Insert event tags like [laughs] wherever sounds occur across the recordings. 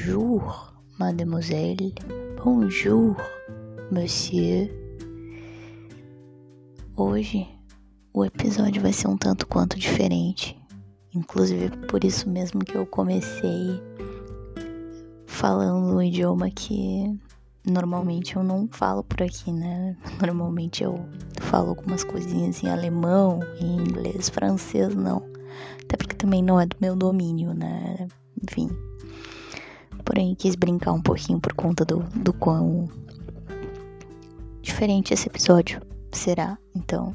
Bonjour, mademoiselle. Bonjour, monsieur. Hoje o episódio vai ser um tanto quanto diferente. Inclusive por isso mesmo que eu comecei falando um idioma que normalmente eu não falo por aqui, né? Normalmente eu falo algumas coisinhas em alemão, em inglês, francês não. Até porque também não é do meu domínio, né? Enfim. Porém, quis brincar um pouquinho por conta do, do quão diferente esse episódio será. Então,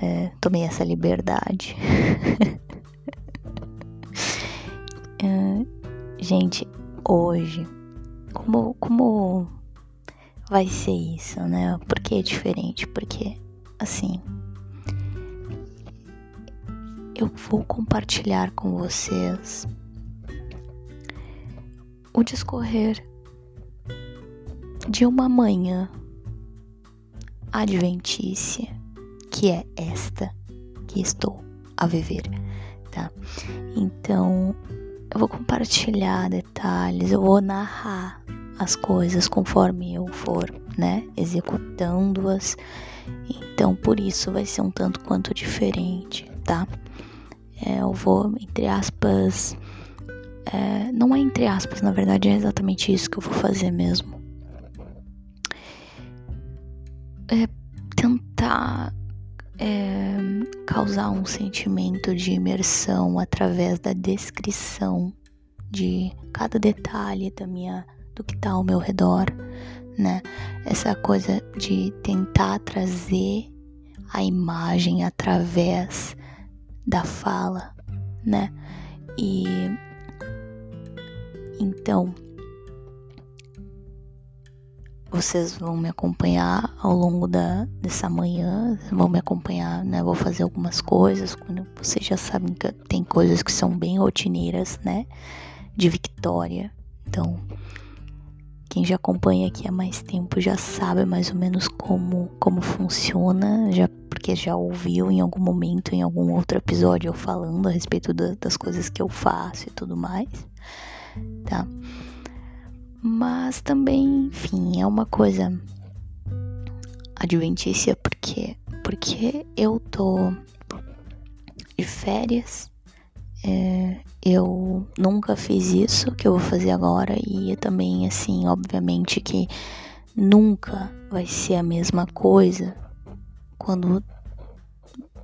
é, tomei essa liberdade. [laughs] é, gente, hoje, como, como vai ser isso, né? Por que é diferente? Porque, assim, eu vou compartilhar com vocês o discorrer de uma manhã adventícia, que é esta que estou a viver, tá? Então, eu vou compartilhar detalhes, eu vou narrar as coisas conforme eu for, né, executando-as. Então, por isso vai ser um tanto quanto diferente, tá? É, eu vou, entre aspas, é, não é entre aspas, na verdade é exatamente isso que eu vou fazer mesmo. é, tentar é, causar um sentimento de imersão através da descrição de cada detalhe da minha do que está ao meu redor, né? Essa coisa de tentar trazer a imagem através da fala, né? E então vocês vão me acompanhar ao longo da, dessa manhã, vão me acompanhar, né? Vou fazer algumas coisas. Quando vocês já sabem que tem coisas que são bem rotineiras, né? De Victória. Então, quem já acompanha aqui há mais tempo já sabe mais ou menos como, como funciona, já porque já ouviu em algum momento, em algum outro episódio, eu falando a respeito da, das coisas que eu faço e tudo mais, tá? Mas também, enfim, é uma coisa adventícia porque porque eu tô de férias. É, eu nunca fiz isso que eu vou fazer agora e também assim, obviamente que nunca vai ser a mesma coisa quando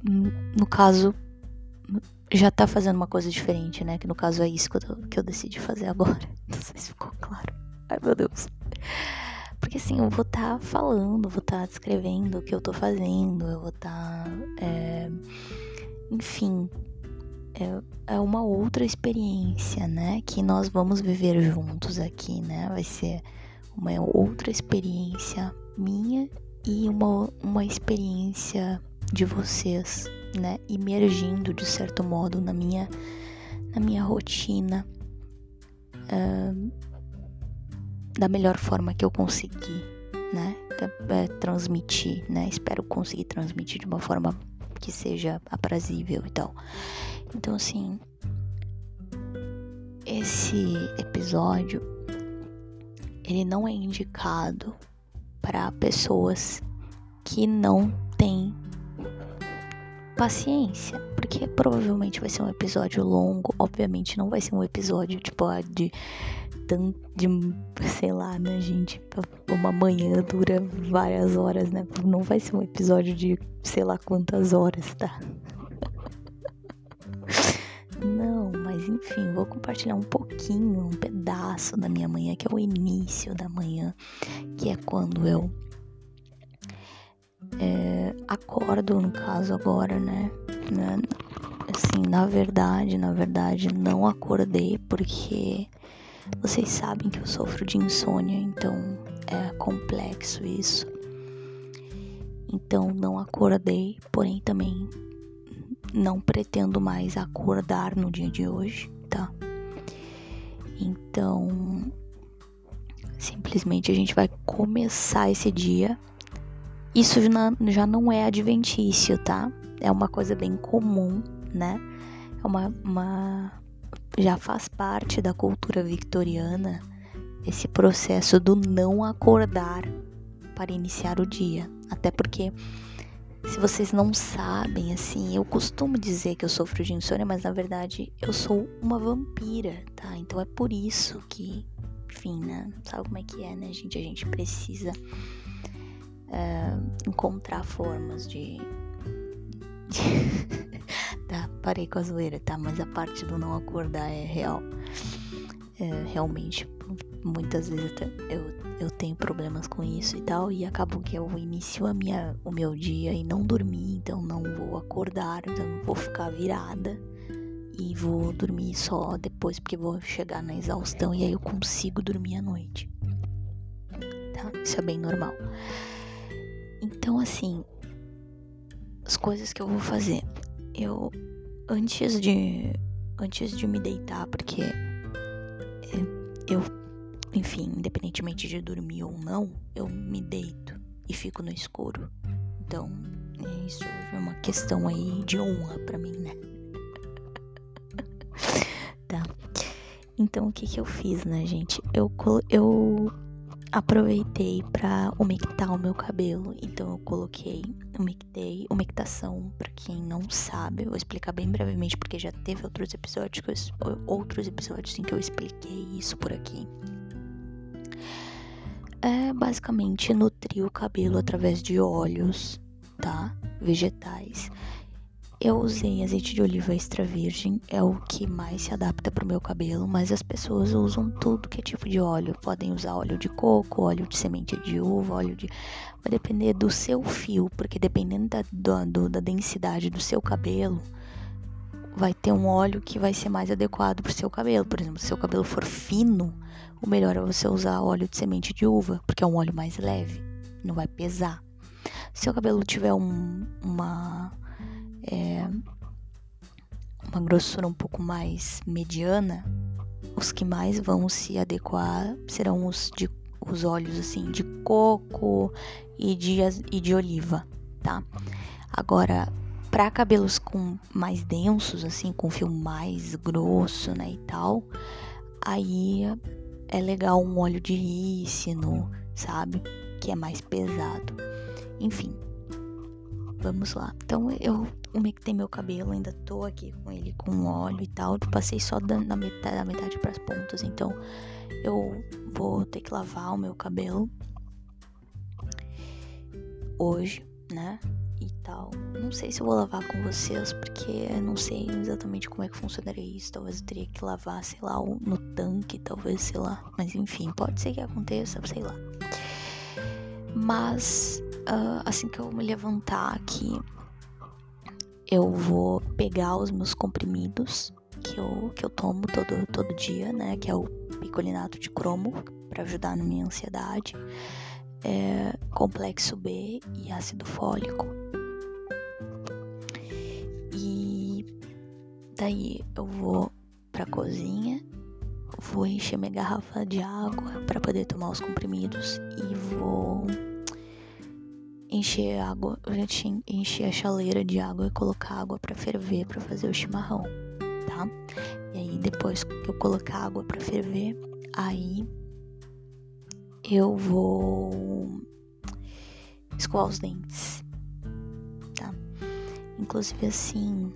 no caso já tá fazendo uma coisa diferente, né? Que no caso é isso que eu, que eu decidi fazer agora. [laughs] Não sei se ficou claro. Ai, meu Deus. Porque assim, eu vou estar tá falando, vou estar tá descrevendo o que eu tô fazendo, eu vou estar. Tá, é, enfim, é, é uma outra experiência, né? Que nós vamos viver juntos aqui, né? Vai ser uma outra experiência minha e uma, uma experiência de vocês, né? Imergindo de certo modo na minha, na minha rotina. Uh, da melhor forma que eu consegui, né? É, transmitir, né? Espero conseguir transmitir de uma forma que seja aprazível e tal. Então, assim, esse episódio ele não é indicado para pessoas que não têm paciência, porque provavelmente vai ser um episódio longo, obviamente não vai ser um episódio tipo de tanto de, sei lá, né, gente? Uma manhã dura várias horas, né? Não vai ser um episódio de sei lá quantas horas, tá? [laughs] Não, mas enfim, vou compartilhar um pouquinho, um pedaço da minha manhã, que é o início da manhã, que é quando eu é, acordo, no caso, agora, né? né? Assim, na verdade, na verdade, não acordei porque vocês sabem que eu sofro de insônia, então é complexo isso. Então não acordei, porém também não pretendo mais acordar no dia de hoje, tá? Então simplesmente a gente vai começar esse dia. Isso já não é adventício, tá? É uma coisa bem comum, né? É uma, uma já faz parte da cultura victoriana esse processo do não acordar para iniciar o dia. Até porque, se vocês não sabem, assim, eu costumo dizer que eu sofro de insônia, mas na verdade eu sou uma vampira, tá? Então é por isso que, enfim, né? Sabe como é que é, né, gente? A gente precisa uh, encontrar formas de. [laughs] tá, parei com a zoeira, tá? Mas a parte do não acordar é real. É, realmente muitas vezes eu, eu tenho problemas com isso e tal, e acabo que eu inicio a minha, o meu dia e não dormi, então não vou acordar, então vou ficar virada e vou dormir só depois, porque vou chegar na exaustão e aí eu consigo dormir à noite. Tá? Isso é bem normal. Então, assim, as coisas que eu vou fazer. Eu, antes de, antes de me deitar, porque eu enfim, independentemente de dormir ou não, eu me deito e fico no escuro. Então, isso é uma questão aí de honra para mim, né? [laughs] tá. Então, o que que eu fiz, né, gente? Eu, eu aproveitei para umectar o meu cabelo. Então, eu coloquei, umectei, umectação, para quem não sabe, vou explicar bem brevemente, porque já teve outros episódios, outros episódios em que eu expliquei isso por aqui é basicamente nutrir o cabelo através de óleos, tá? Vegetais. Eu usei azeite de oliva extra virgem, é o que mais se adapta para o meu cabelo, mas as pessoas usam tudo que é tipo de óleo. Podem usar óleo de coco, óleo de semente de uva, óleo de. Vai depender do seu fio, porque dependendo da, do, da densidade do seu cabelo, vai ter um óleo que vai ser mais adequado para o seu cabelo. Por exemplo, se seu cabelo for fino, o melhor é você usar óleo de semente de uva, porque é um óleo mais leve, não vai pesar. Se seu cabelo tiver um, uma é, uma grossura um pouco mais mediana, os que mais vão se adequar serão os de os óleos assim de coco e de, e de oliva, tá? Agora, para cabelos com mais densos, assim, com fio mais grosso, né, e tal, aí é legal um óleo de rícino, sabe? Que é mais pesado. Enfim, vamos lá. Então eu umectei meu cabelo, ainda tô aqui com ele com óleo e tal. Passei só da, na metade, da metade para as pontas, então eu vou ter que lavar o meu cabelo hoje, né? e tal. Não sei se eu vou lavar com vocês, porque não sei exatamente como é que funcionaria isso. Talvez eu teria que lavar, sei lá, no tanque, talvez, sei lá. Mas enfim, pode ser que aconteça, sei lá. Mas uh, assim que eu me levantar aqui, eu vou pegar os meus comprimidos que eu, que eu tomo todo, todo dia, né? Que é o picolinato de cromo, para ajudar na minha ansiedade. É, complexo B e ácido fólico. Daí eu vou pra cozinha, vou encher minha garrafa de água para poder tomar os comprimidos e vou encher água, encher a chaleira de água e colocar água para ferver para fazer o chimarrão, tá? E aí depois que eu colocar água para ferver, aí eu vou escovar os dentes, tá? Inclusive assim,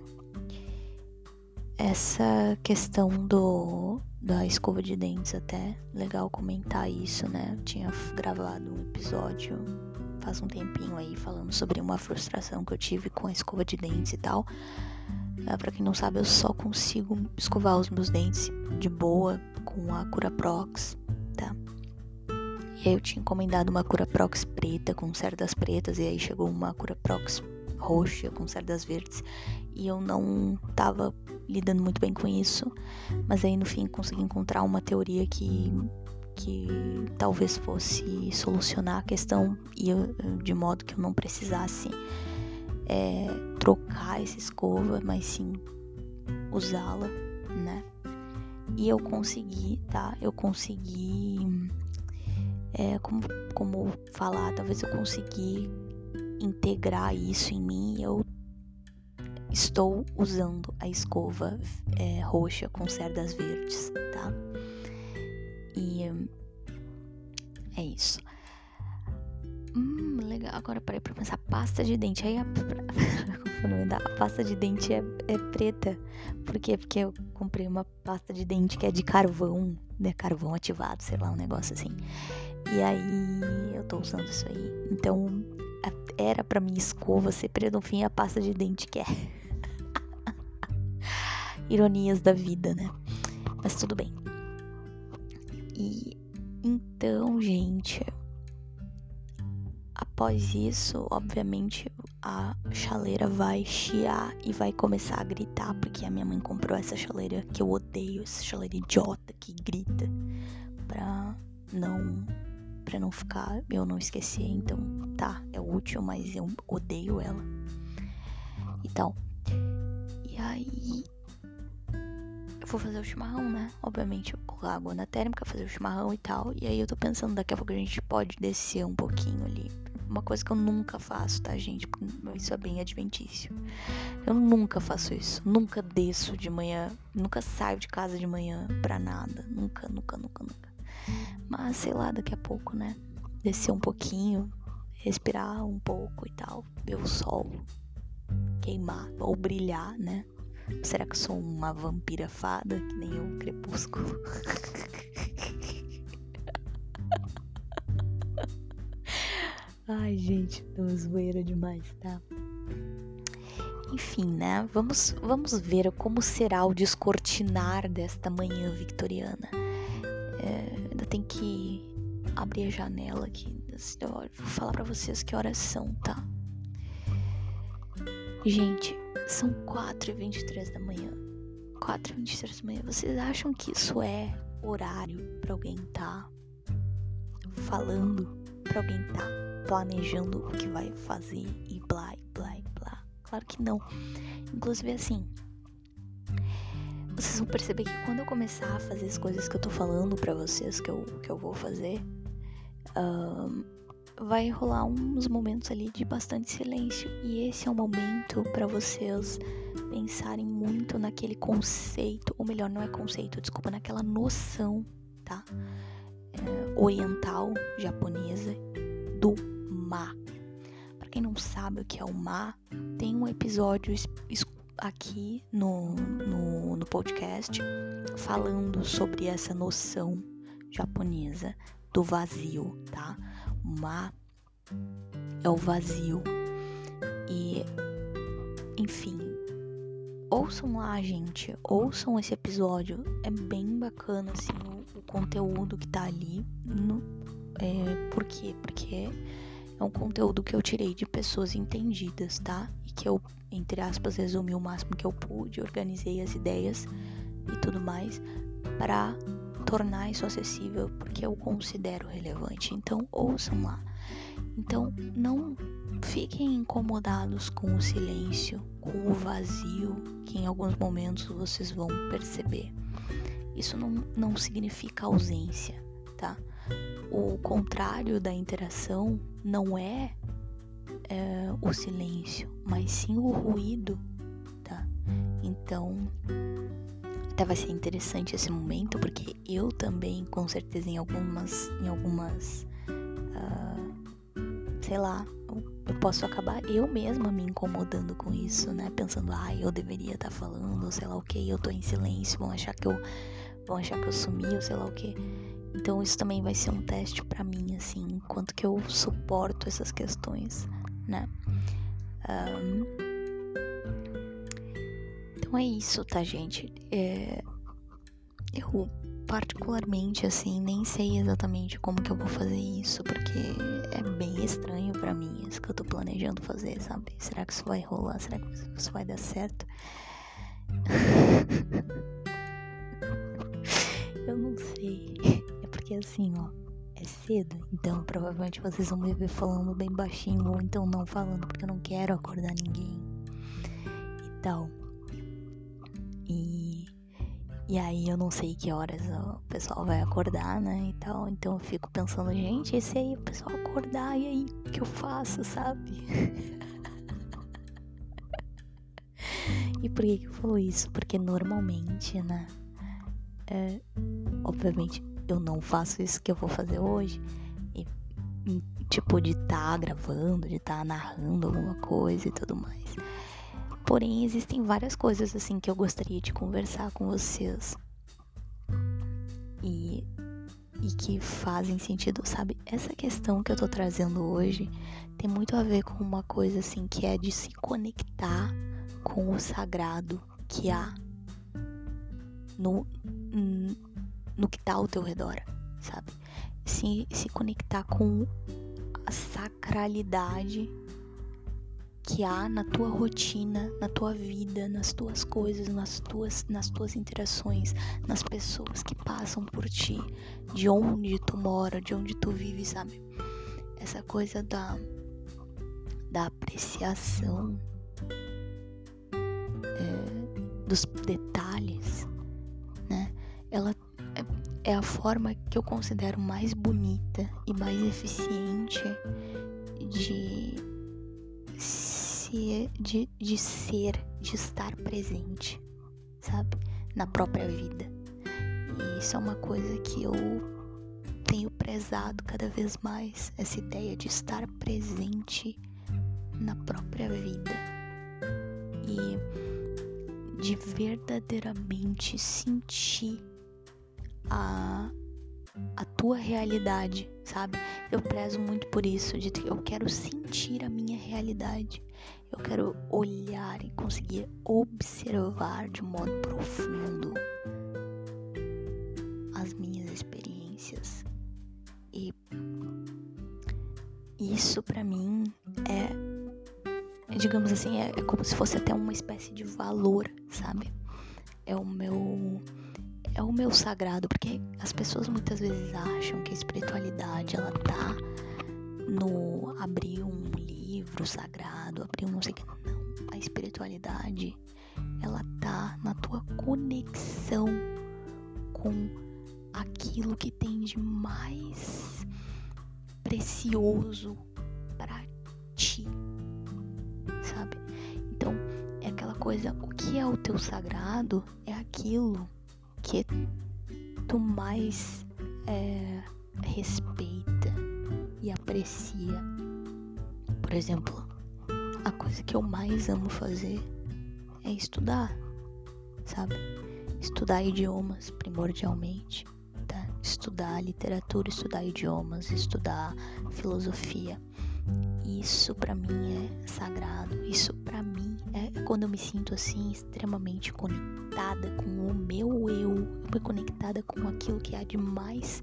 essa questão do da escova de dentes até legal comentar isso, né? Eu tinha gravado um episódio faz um tempinho aí falando sobre uma frustração que eu tive com a escova de dentes e tal. É, para quem não sabe, eu só consigo escovar os meus dentes de boa com a Cura Prox, tá? E aí eu tinha encomendado uma Cura Prox preta com cerdas pretas e aí chegou uma Cura Prox roxa com cerdas verdes e eu não tava lidando muito bem com isso, mas aí no fim consegui encontrar uma teoria que que talvez fosse solucionar a questão e eu, de modo que eu não precisasse é, trocar essa escova, mas sim usá-la, né? E eu consegui, tá? Eu consegui, é, como, como falar, talvez eu consegui integrar isso em mim. Eu estou usando a escova é, roxa com cerdas verdes, tá? E é isso. Hum, legal. Agora parei pra pensar. Pasta de dente. Aí a, [laughs] a pasta de dente é, é preta. Por quê? Porque eu comprei uma pasta de dente que é de carvão, né? Carvão ativado, sei lá, um negócio assim. E aí eu tô usando isso aí. Então era pra minha escova ser preta, no fim a pasta de dente que é. [laughs] Ironias da vida, né? Mas tudo bem. E então, gente, após isso, obviamente, a chaleira vai chiar e vai começar a gritar, porque a minha mãe comprou essa chaleira que eu odeio, essa chaleira idiota que grita, pra não para não ficar, eu não esquecer, então tá, é útil, mas eu odeio ela. E tal. E aí vou fazer o chimarrão, né? Obviamente, eu colocar água na térmica, fazer o chimarrão e tal. E aí eu tô pensando, daqui a pouco a gente pode descer um pouquinho ali. Uma coisa que eu nunca faço, tá, gente? Isso é bem adventício. Eu nunca faço isso. Nunca desço de manhã. Nunca saio de casa de manhã pra nada. Nunca, nunca, nunca, nunca. Mas sei lá, daqui a pouco, né? Descer um pouquinho, respirar um pouco e tal, ver o sol queimar ou brilhar, né? Será que sou uma vampira fada, que nem o crepúsculo? [laughs] Ai, gente, tô zoeira demais, tá? Enfim, né? Vamos, vamos ver como será o descortinar desta manhã victoriana. É, ainda tem que abrir a janela aqui. Vou falar para vocês que horas são, tá? Gente, são 4h23 da manhã. 4h23 da manhã. Vocês acham que isso é horário para alguém tá falando, para alguém tá planejando o que vai fazer e blá, e blá, e blá? Claro que não. Inclusive, assim, vocês vão perceber que quando eu começar a fazer as coisas que eu tô falando para vocês que eu, que eu vou fazer, um, vai rolar uns momentos ali de bastante silêncio. E esse é o momento para vocês pensarem muito naquele conceito, ou melhor, não é conceito, desculpa, naquela noção, tá? É, oriental, japonesa, do ma. Para quem não sabe o que é o ma, tem um episódio aqui no, no, no podcast falando sobre essa noção japonesa do vazio, tá? Ma é o vazio. E, enfim, ouçam lá, gente. Ouçam esse episódio. É bem bacana, assim, o, o conteúdo que tá ali. No, é, por quê? Porque é um conteúdo que eu tirei de pessoas entendidas, tá? E que eu, entre aspas, resumi o máximo que eu pude, organizei as ideias e tudo mais para tornar isso acessível porque eu considero relevante. Então, ouçam lá. Então, não fiquem incomodados com o silêncio, com o vazio que em alguns momentos vocês vão perceber. Isso não, não significa ausência, tá? O contrário da interação não é, é o silêncio, mas sim o ruído, tá? Então, vai ser interessante esse momento porque eu também, com certeza, em algumas, em algumas, uh, sei lá, eu posso acabar eu mesma me incomodando com isso, né? Pensando, ah, eu deveria estar tá falando, sei lá o que, eu tô em silêncio, vão achar que eu, vão achar que eu sumi, ou sei lá o que. Então isso também vai ser um teste para mim, assim, quanto que eu suporto essas questões, né? Um, então é isso, tá, gente? É, eu particularmente, assim, nem sei exatamente como que eu vou fazer isso, porque é bem estranho para mim isso que eu tô planejando fazer, sabe? Será que isso vai rolar? Será que isso vai dar certo? [laughs] eu não sei. É porque assim, ó, é cedo, então provavelmente vocês vão me ver falando bem baixinho ou então não falando porque eu não quero acordar ninguém e tal. E aí eu não sei que horas o pessoal vai acordar, né? E tal. Então eu fico pensando, gente, e se aí o pessoal acordar, e aí o que eu faço, sabe? [laughs] E por que, eu falo isso? Porque normalmente, né? É, obviamente, eu não faço isso que eu vou fazer hoje. E, tipo, de estar tá gravando, de estar tá narrando alguma coisa e tudo mais. Porém, existem várias coisas assim que eu gostaria de conversar com vocês. E, e que fazem sentido, sabe? Essa questão que eu tô trazendo hoje tem muito a ver com uma coisa assim que é de se conectar com o sagrado que há no, no que tá ao teu redor, sabe? Se, se conectar com a sacralidade que há na tua rotina, na tua vida, nas tuas coisas, nas tuas, nas tuas interações, nas pessoas que passam por ti, de onde tu mora, de onde tu vive, sabe? Essa coisa da, da apreciação é, dos detalhes, né? Ela é, é a forma que eu considero mais bonita e mais eficiente de de, de ser, de estar presente, sabe? Na própria vida. E isso é uma coisa que eu tenho prezado cada vez mais, essa ideia de estar presente na própria vida. E de verdadeiramente sentir a, a tua realidade, sabe? Eu prezo muito por isso, de eu quero sentir a minha realidade. Eu quero olhar e conseguir observar de modo profundo as minhas experiências. E isso para mim é, digamos assim, é, é como se fosse até uma espécie de valor, sabe? É o meu é o meu sagrado, porque as pessoas muitas vezes acham que a espiritualidade ela tá no abrir um livro sagrado, abrir um não sei o que. Não, a espiritualidade ela tá na tua conexão com aquilo que tem de mais precioso para ti, sabe? Então, é aquela coisa, o que é o teu sagrado é aquilo que tu mais é, respeita e aprecia. Por exemplo, a coisa que eu mais amo fazer é estudar, sabe? Estudar idiomas primordialmente, tá? Estudar literatura, estudar idiomas, estudar filosofia. Isso para mim é sagrado. Isso para mim quando eu me sinto assim extremamente conectada com o meu eu, conectada com aquilo que há de mais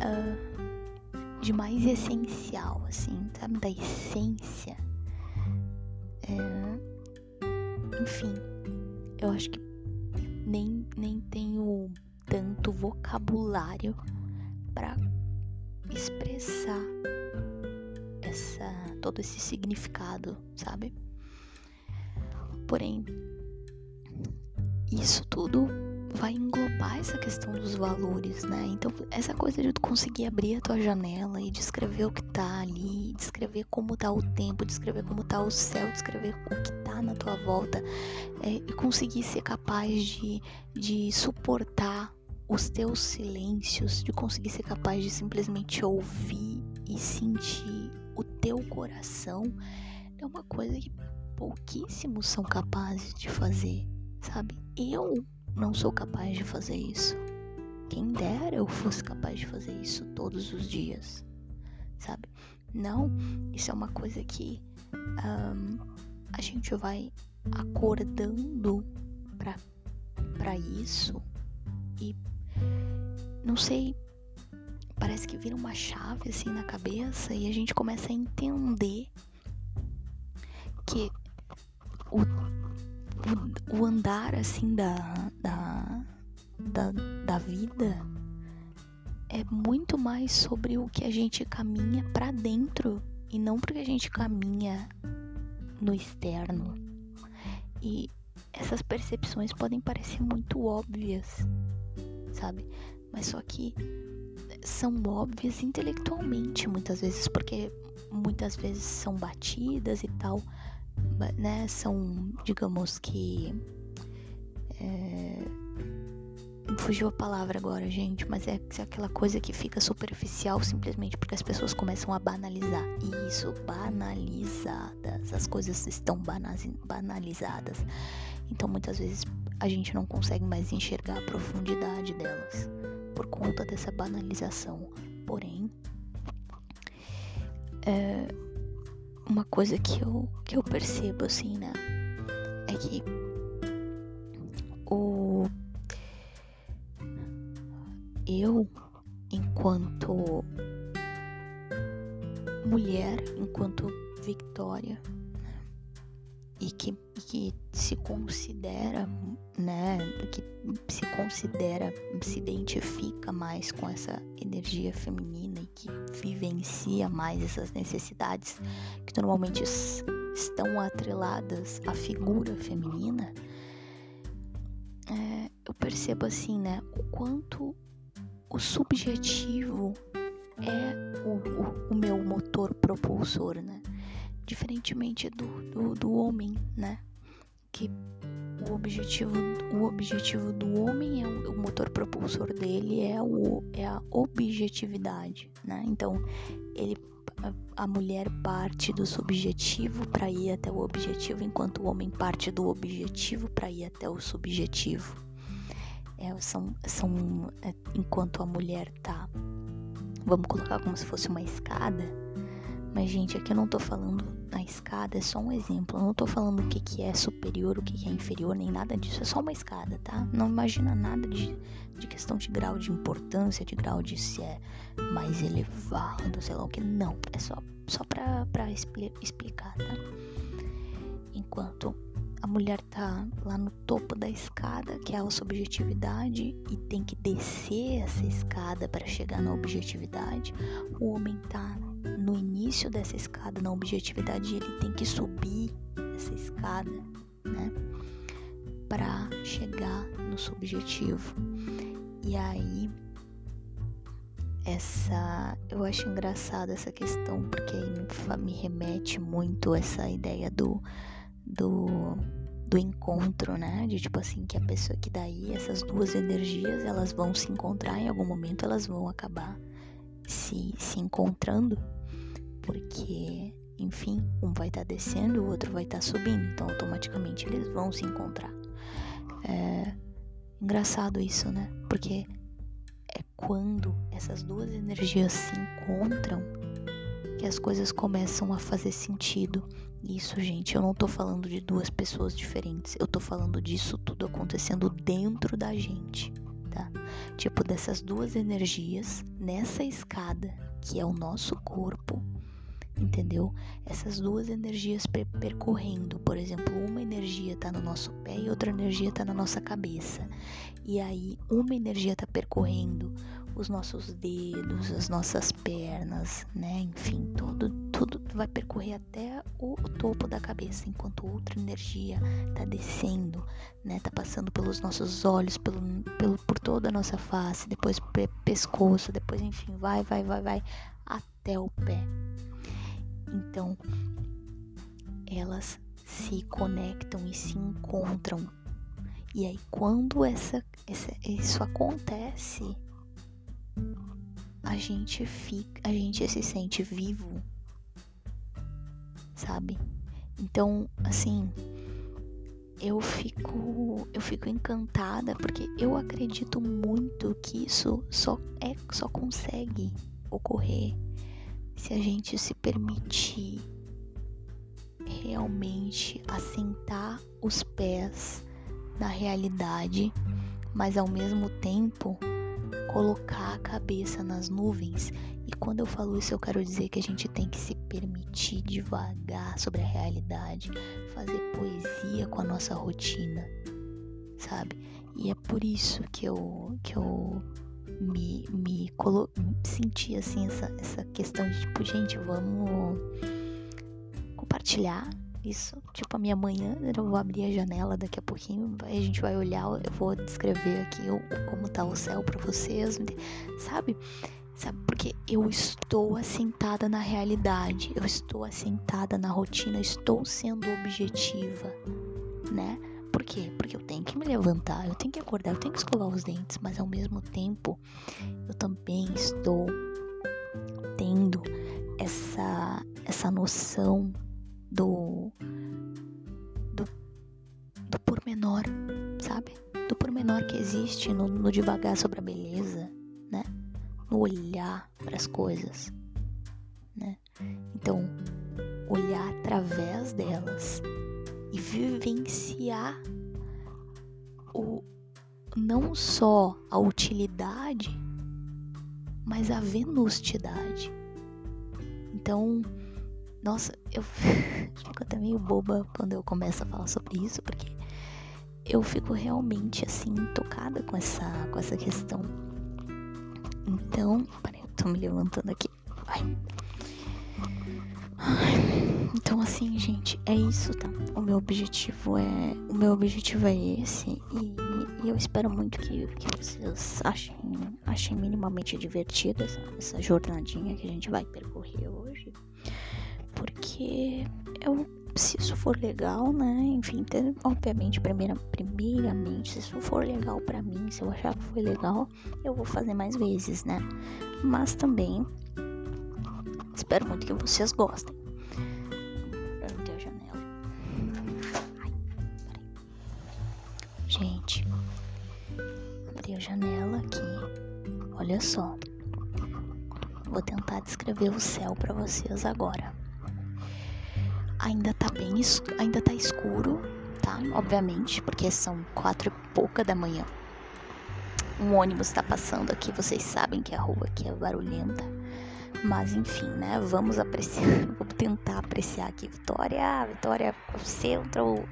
uh, de mais essencial, assim, sabe, da essência. É, enfim, eu acho que nem nem tenho tanto vocabulário para expressar essa todo esse significado, sabe? Porém, isso tudo vai englobar essa questão dos valores, né? Então, essa coisa de tu conseguir abrir a tua janela e descrever o que tá ali, descrever como tá o tempo, descrever como tá o céu, descrever o que tá na tua volta, é, e conseguir ser capaz de, de suportar os teus silêncios, de conseguir ser capaz de simplesmente ouvir e sentir o teu coração é uma coisa que pouquíssimos são capazes de fazer, sabe? Eu não sou capaz de fazer isso. Quem dera eu fosse capaz de fazer isso todos os dias, sabe? Não, isso é uma coisa que um, a gente vai acordando para isso e não sei parece que vira uma chave assim na cabeça e a gente começa a entender que o, o, o andar assim da, da, da, da vida é muito mais sobre o que a gente caminha para dentro e não porque a gente caminha no externo. E essas percepções podem parecer muito óbvias, sabe? Mas só que são óbvias intelectualmente muitas vezes, porque muitas vezes são batidas e tal, né, são, digamos que. É, fugiu a palavra agora, gente, mas é aquela coisa que fica superficial simplesmente porque as pessoas começam a banalizar. Isso, banalizadas. As coisas estão banalizadas. Então muitas vezes a gente não consegue mais enxergar a profundidade delas por conta dessa banalização. Porém, é uma coisa que eu, que eu percebo assim, né? É que o eu, enquanto mulher, enquanto Victoria, e que, que se considera, né, que se considera, se identifica mais com essa energia feminina e que vivencia mais essas necessidades que normalmente estão atreladas à figura feminina, é, eu percebo assim, né, o quanto o subjetivo é o, o, o meu motor propulsor, né? Diferentemente do, do, do homem, né? Que o objetivo, o objetivo do homem é o, motor propulsor dele é, o, é a objetividade, né? Então ele a mulher parte do subjetivo para ir até o objetivo, enquanto o homem parte do objetivo para ir até o subjetivo. É, são, são, é, enquanto a mulher tá, vamos colocar como se fosse uma escada, mas, gente, aqui eu não tô falando na escada, é só um exemplo. Eu não tô falando o que, que é superior, o que, que é inferior, nem nada disso. É só uma escada, tá? Não imagina nada de, de questão de grau de importância, de grau de se é mais elevado, sei lá o que. Não, é só, só pra, pra expli explicar, tá? Enquanto a mulher tá lá no topo da escada, que é a subjetividade, e tem que descer essa escada para chegar na objetividade. O homem tá no início dessa escada, na objetividade, ele tem que subir essa escada, né? Para chegar no subjetivo. E aí, essa. Eu acho engraçada essa questão, porque me remete muito essa ideia do. do do encontro, né? De tipo assim, que a pessoa que daí essas duas energias, elas vão se encontrar em algum momento, elas vão acabar se, se encontrando porque, enfim, um vai estar tá descendo, o outro vai estar tá subindo, então automaticamente eles vão se encontrar. É engraçado isso, né? Porque é quando essas duas energias se encontram que as coisas começam a fazer sentido. Isso, gente, eu não tô falando de duas pessoas diferentes, eu tô falando disso tudo acontecendo dentro da gente, tá? Tipo, dessas duas energias nessa escada que é o nosso corpo entendeu? Essas duas energias percorrendo, por exemplo, uma energia está no nosso pé e outra energia está na nossa cabeça. E aí, uma energia está percorrendo os nossos dedos, as nossas pernas, né? Enfim, tudo, tudo vai percorrer até o, topo da cabeça, enquanto outra energia está descendo, né? Tá passando pelos nossos olhos, pelo, pelo, por toda a nossa face, depois pescoço, depois, enfim, vai, vai, vai, vai até o pé. Então, elas se conectam e se encontram. E aí, quando essa, essa, isso acontece, a gente fica, a gente se sente vivo, sabe? Então, assim, eu fico, eu fico encantada porque eu acredito muito que isso só é, só consegue ocorrer se a gente se permitir realmente assentar os pés na realidade, mas ao mesmo tempo colocar a cabeça nas nuvens. E quando eu falo isso, eu quero dizer que a gente tem que se permitir devagar sobre a realidade, fazer poesia com a nossa rotina, sabe? E é por isso que eu que eu me, me colo... senti assim essa, essa questão de tipo, gente, vamos compartilhar isso. Tipo, a minha manhã, eu vou abrir a janela daqui a pouquinho, a gente vai olhar, eu vou descrever aqui como tá o céu para vocês, sabe? Sabe? Porque eu estou assentada na realidade, eu estou assentada na rotina, estou sendo objetiva, né? Por quê? Porque eu tenho que me levantar, eu tenho que acordar, eu tenho que escovar os dentes, mas ao mesmo tempo eu também estou tendo essa essa noção do do, do pormenor, sabe? Do pormenor que existe no, no devagar sobre a beleza, né? no olhar para as coisas, né? Então, olhar através delas e vivenciar o não só a utilidade, mas a venustidade. Então, nossa, eu [laughs] fico até meio boba quando eu começo a falar sobre isso, porque eu fico realmente assim tocada com essa com essa questão então, peraí, eu tô me levantando aqui. Vai. Então assim, gente, é isso, tá? O meu objetivo é, o meu objetivo é esse e, e eu espero muito que, que vocês achem, achem minimamente divertida essa, essa jornadinha que a gente vai percorrer hoje, porque eu se isso for legal, né? Enfim, obviamente, primeira, primeiramente, se isso for legal para mim, se eu achar que foi legal, eu vou fazer mais vezes, né? Mas também espero muito que vocês gostem. A janela. Ai, Gente, abri a janela aqui. Olha só. Vou tentar descrever o céu para vocês agora ainda tá bem ainda tá escuro, tá? Obviamente, porque são quatro e pouca da manhã. Um ônibus tá passando aqui, vocês sabem que a rua aqui é barulhenta. Mas enfim, né? Vamos apreciar, [laughs] vamos tentar apreciar aqui Vitória, Vitória centro,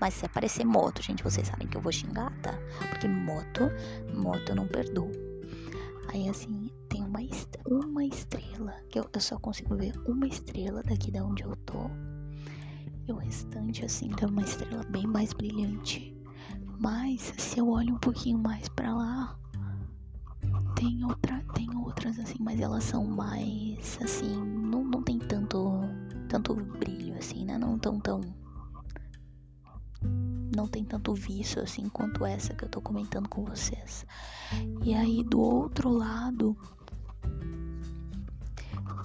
mas se aparecer moto, gente, vocês sabem que eu vou xingar, tá? Porque moto, moto eu não perdoo. Aí assim, tem uma, uma estrela, que eu, eu só consigo ver uma estrela daqui da onde eu tô e o restante assim tá uma estrela bem mais brilhante. Mas se eu olho um pouquinho mais para lá, tem outra, tem outras assim, mas elas são mais assim, não, não tem tanto tanto brilho assim, né? Não tão tão não tem tanto vício assim quanto essa que eu tô comentando com vocês. E aí do outro lado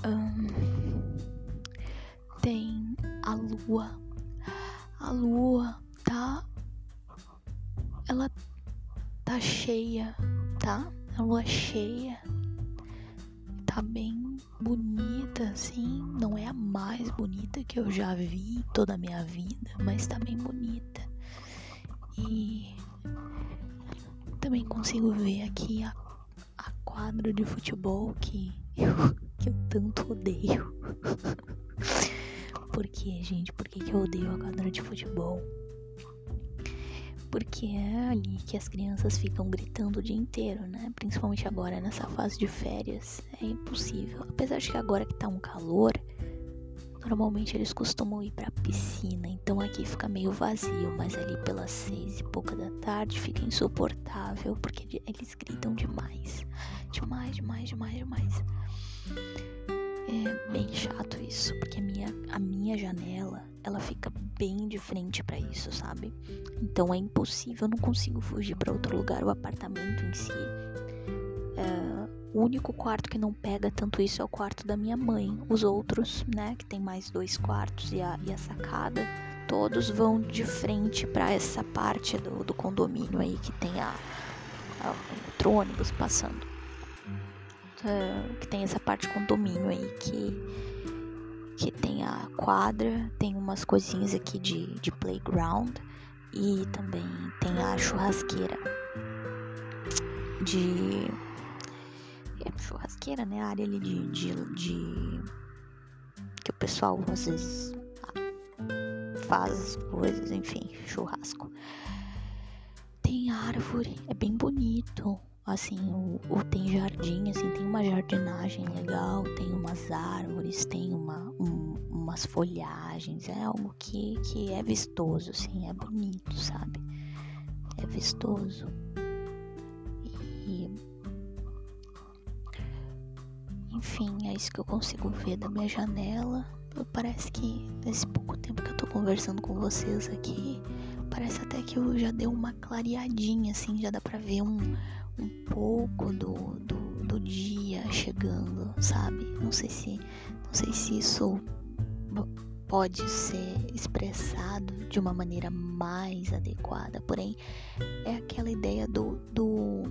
tem lua. A lua tá. Ela tá cheia, tá? A lua cheia. Tá bem bonita, assim. Não é a mais bonita que eu já vi toda a minha vida, mas tá bem bonita. E também consigo ver aqui a, a quadra de futebol que [laughs] eu, que eu tanto odeio. [laughs] Por que, gente? Por que, que eu odeio a quadra de futebol? Porque é ali que as crianças ficam gritando o dia inteiro, né? Principalmente agora nessa fase de férias. É impossível. Apesar de que agora que tá um calor, normalmente eles costumam ir pra piscina. Então aqui fica meio vazio, mas ali pelas seis e pouca da tarde fica insuportável. Porque eles gritam demais. Demais, demais, demais, demais. É bem chato isso, porque a minha, a minha janela, ela fica bem de frente para isso, sabe? Então é impossível, eu não consigo fugir para outro lugar. O apartamento em si, é, o único quarto que não pega tanto isso é o quarto da minha mãe. Os outros, né, que tem mais dois quartos e a, e a sacada, todos vão de frente para essa parte do, do condomínio aí que tem a, a, o ônibus passando que tem essa parte condomínio aí que que tem a quadra, tem umas coisinhas aqui de, de playground e também tem a churrasqueira de é, churrasqueira, né? A área ali de, de, de que o pessoal às vezes faz coisas, enfim, churrasco. Tem árvore, é bem bonito assim, o, o, tem jardim, assim, tem uma jardinagem legal, tem umas árvores, tem uma, um, umas folhagens, é algo que, que é vistoso, assim, é bonito, sabe? É vistoso. E enfim, é isso que eu consigo ver da minha janela. Parece que nesse pouco tempo que eu tô conversando com vocês aqui, parece até que eu já dei uma clareadinha, assim, já dá pra ver um, um pouco do, do, do dia chegando, sabe? Não sei se, não sei se isso pode ser expressado de uma maneira mais adequada, porém é aquela ideia do, do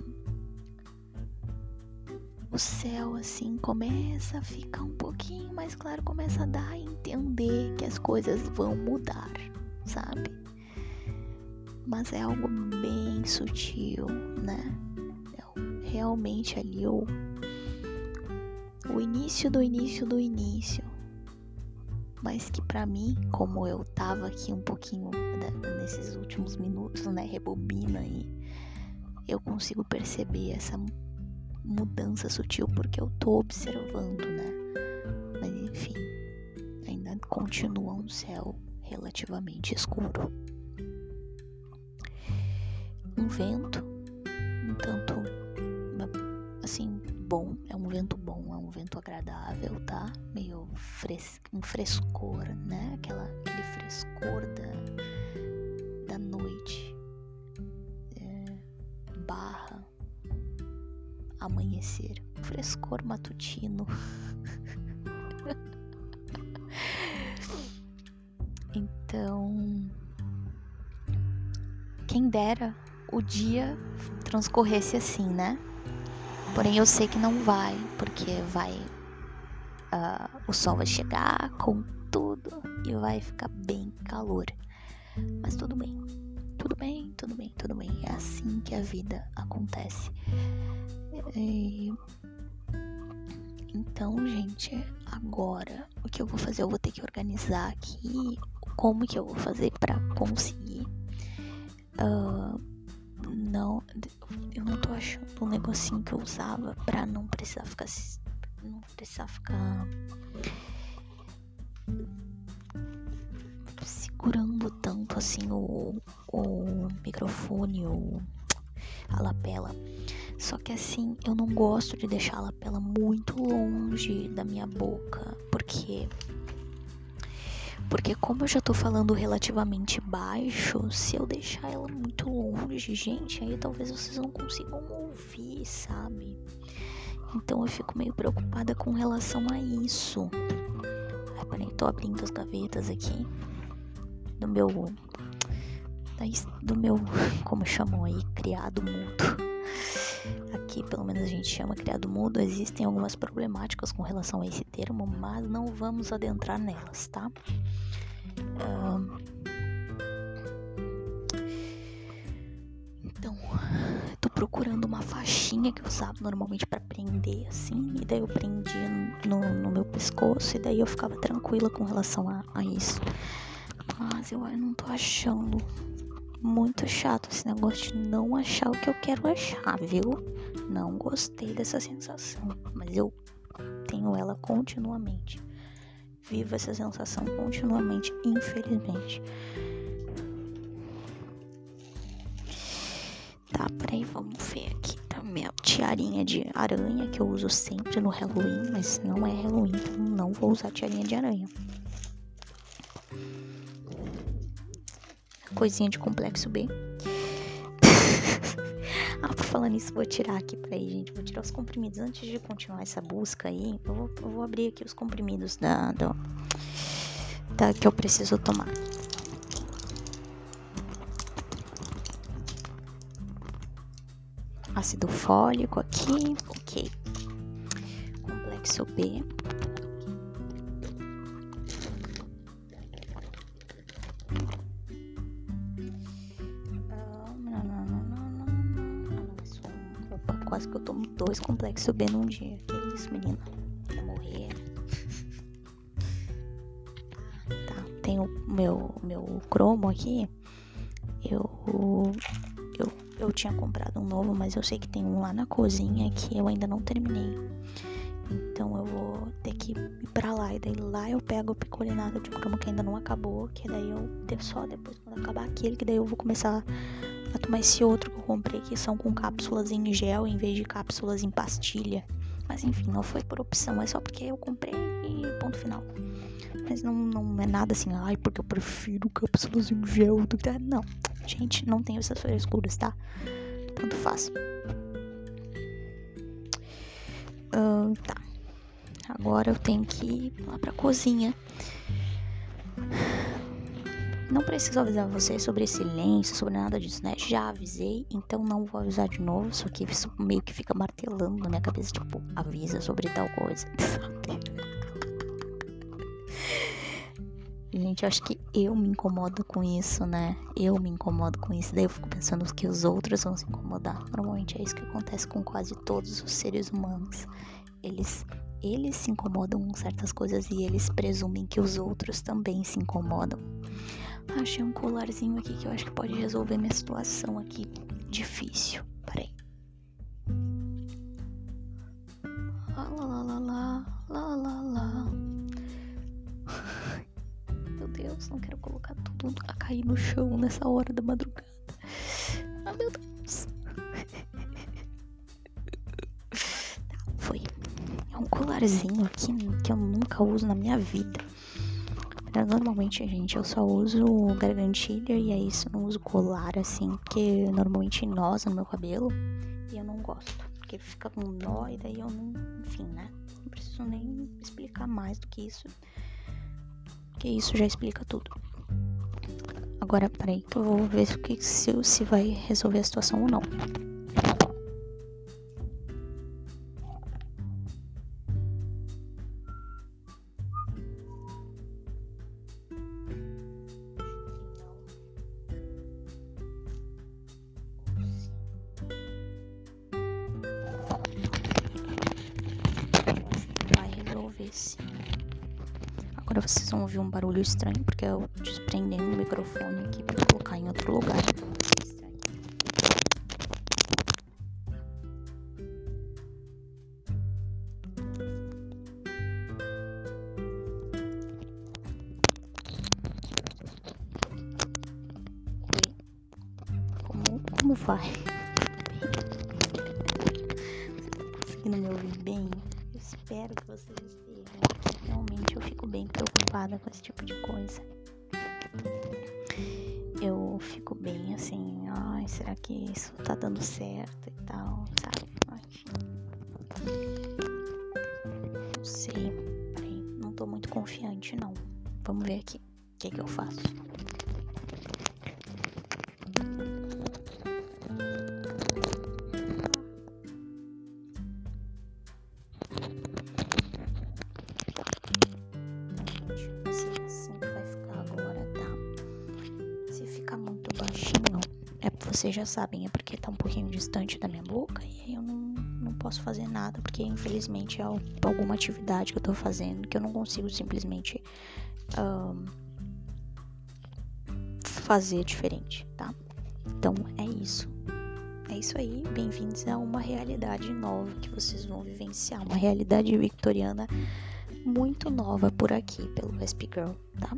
o céu assim começa a ficar um pouquinho mais claro, começa a dar a entender que as coisas vão mudar, sabe? Mas é algo bem sutil, né? Realmente ali o, o início do início do início mas que para mim, como eu tava aqui um pouquinho né, nesses últimos minutos, né, rebobina aí, eu consigo perceber essa mudança sutil porque eu tô observando, né? Mas enfim, ainda continua um céu relativamente escuro. Um vento, um tanto bom, é um vento bom, é um vento agradável, tá? Meio fres um frescor, né? Aquela, aquele frescor da, da noite. É, barra amanhecer. Frescor matutino. [laughs] então, quem dera o dia transcorresse assim, né? Porém, eu sei que não vai, porque vai. Uh, o sol vai chegar com tudo e vai ficar bem calor. Mas tudo bem, tudo bem, tudo bem, tudo bem. É assim que a vida acontece. E... Então, gente, agora o que eu vou fazer? Eu vou ter que organizar aqui como que eu vou fazer para conseguir. Uh, não, eu não tô achando um negocinho que eu usava pra não precisar ficar. Não precisar ficar. Segurando tanto assim o, o microfone ou a lapela. Só que assim, eu não gosto de deixar a lapela muito longe da minha boca, porque porque como eu já tô falando relativamente baixo, se eu deixar ela muito longe, gente, aí talvez vocês não consigam ouvir, sabe? Então eu fico meio preocupada com relação a isso. Ai, peraí, tô abrindo as gavetas aqui do meu. Do meu. [laughs] Como chamam aí? Criado mudo. Aqui, pelo menos a gente chama criado mudo. Existem algumas problemáticas com relação a esse termo, mas não vamos adentrar nelas, tá? Então, tô procurando uma faixinha que eu usava normalmente para prender, assim, e daí eu prendia no, no, meu pescoço, e daí eu ficava tranquila com relação a, a isso. Mas eu, eu não tô achando muito chato esse negócio de não achar o que eu quero achar, viu? Não gostei dessa sensação, mas eu tenho ela continuamente vivo essa sensação continuamente, infelizmente. Tá, peraí, vamos ver aqui. Tá minha tiarinha de aranha que eu uso sempre no Halloween, mas não é Halloween, então não vou usar tiarinha de aranha. Coisinha de complexo B. [laughs] Ah, por falar nisso, vou tirar aqui pra aí, gente. Vou tirar os comprimidos. Antes de continuar essa busca aí, eu vou, eu vou abrir aqui os comprimidos da, da, da que eu preciso tomar. Ácido fólico aqui, ok. Complexo B. dois complexos B num dia. Que isso, menina? Vai morrer. Tá, tem o meu, meu cromo aqui. Eu, eu, eu tinha comprado um novo, mas eu sei que tem um lá na cozinha que eu ainda não terminei. Então eu vou ter que ir pra lá. E daí lá eu pego o picolinado de cromo que ainda não acabou. Que daí eu só depois quando acabar aquele, que daí eu vou começar tomar esse outro que eu comprei, que são com cápsulas em gel em vez de cápsulas em pastilha. Mas enfim, não foi por opção, é só porque eu comprei e ponto final. Mas não, não é nada assim, ai, porque eu prefiro cápsulas em gel do que. Não, gente, não tenho essas frescuras, tá? Tanto faz. Uh, tá. Agora eu tenho que ir lá pra cozinha. Não preciso avisar vocês sobre silêncio, sobre nada disso, né? Já avisei, então não vou avisar de novo. Só que isso meio que fica martelando na minha cabeça, tipo, avisa sobre tal coisa, [laughs] Gente, eu acho que eu me incomodo com isso, né? Eu me incomodo com isso. Daí eu fico pensando que os outros vão se incomodar. Normalmente é isso que acontece com quase todos os seres humanos. Eles eles se incomodam com certas coisas e eles presumem que os outros também se incomodam. Achei um colarzinho aqui que eu acho que pode resolver minha situação aqui difícil. Peraí. Lá, lá, lá, lá, lá, lá, lá. [laughs] Meu Deus, não quero colocar tudo a cair no chão nessa hora da madrugada. Ah, meu Deus. [laughs] Tá, foi. É um colarzinho aqui que eu nunca uso na minha vida. Normalmente, gente, eu só uso gargantilha e é isso, não uso colar assim, porque normalmente nosa no meu cabelo e eu não gosto, porque fica com nó e daí eu não, enfim, né? Não preciso nem explicar mais do que isso, porque isso já explica tudo. Agora, peraí, que eu vou ver se, se vai resolver a situação ou não. Barulho estranho, porque eu desprendendo o microfone aqui para colocar em outro lugar. Como, como vai? Conseguindo me ouvir bem? Espero que vocês estejam realmente eu fico bem preocupada com esse tipo de coisa. Eu fico bem assim, ai, será que isso tá dando certo e tal, sabe? Não sei, peraí, não tô muito confiante não. Vamos ver aqui vocês já sabem, é porque tá um pouquinho distante da minha boca e eu não, não posso fazer nada, porque infelizmente é alguma atividade que eu tô fazendo que eu não consigo simplesmente um, fazer diferente, tá? Então é isso. É isso aí, bem-vindos a uma realidade nova que vocês vão vivenciar, uma realidade victoriana muito nova por aqui, pelo Vesp Girl, tá?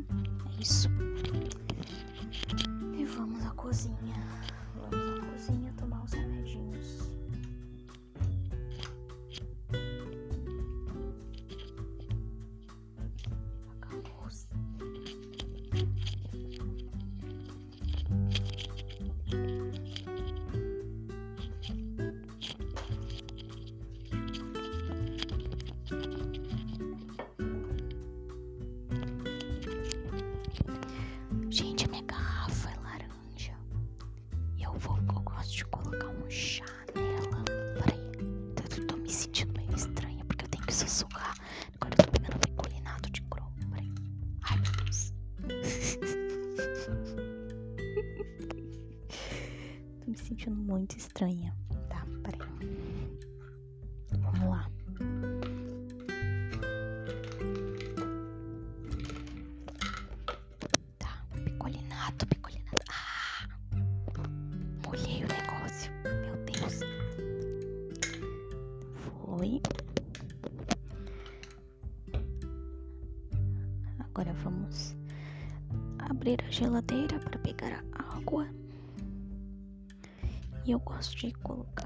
Sentindo muito estranha. Tá, peraí. Vamos lá. Tá, picolinato, picolinato. Ah! Molhei o negócio. Meu Deus. Foi. Agora vamos abrir a geladeira E eu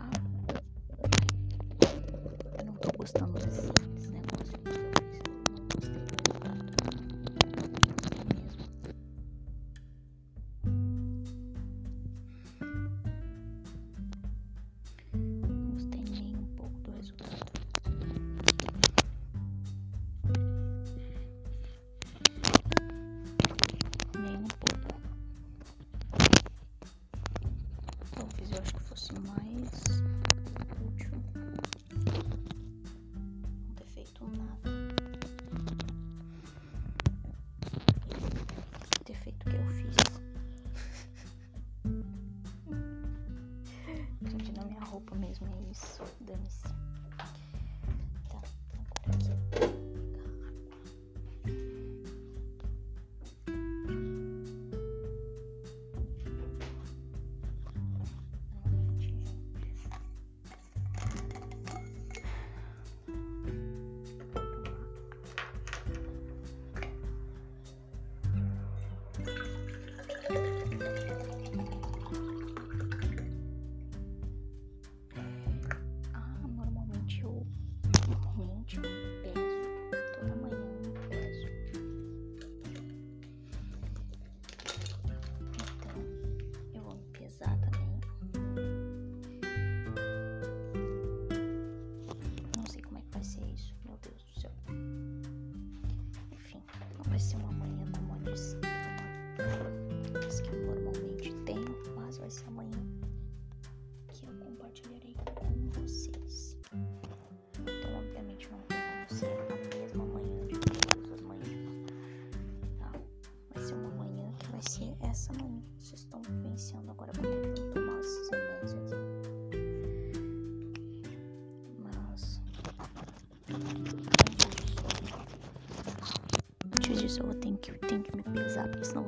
não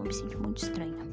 me sentir muito estranha.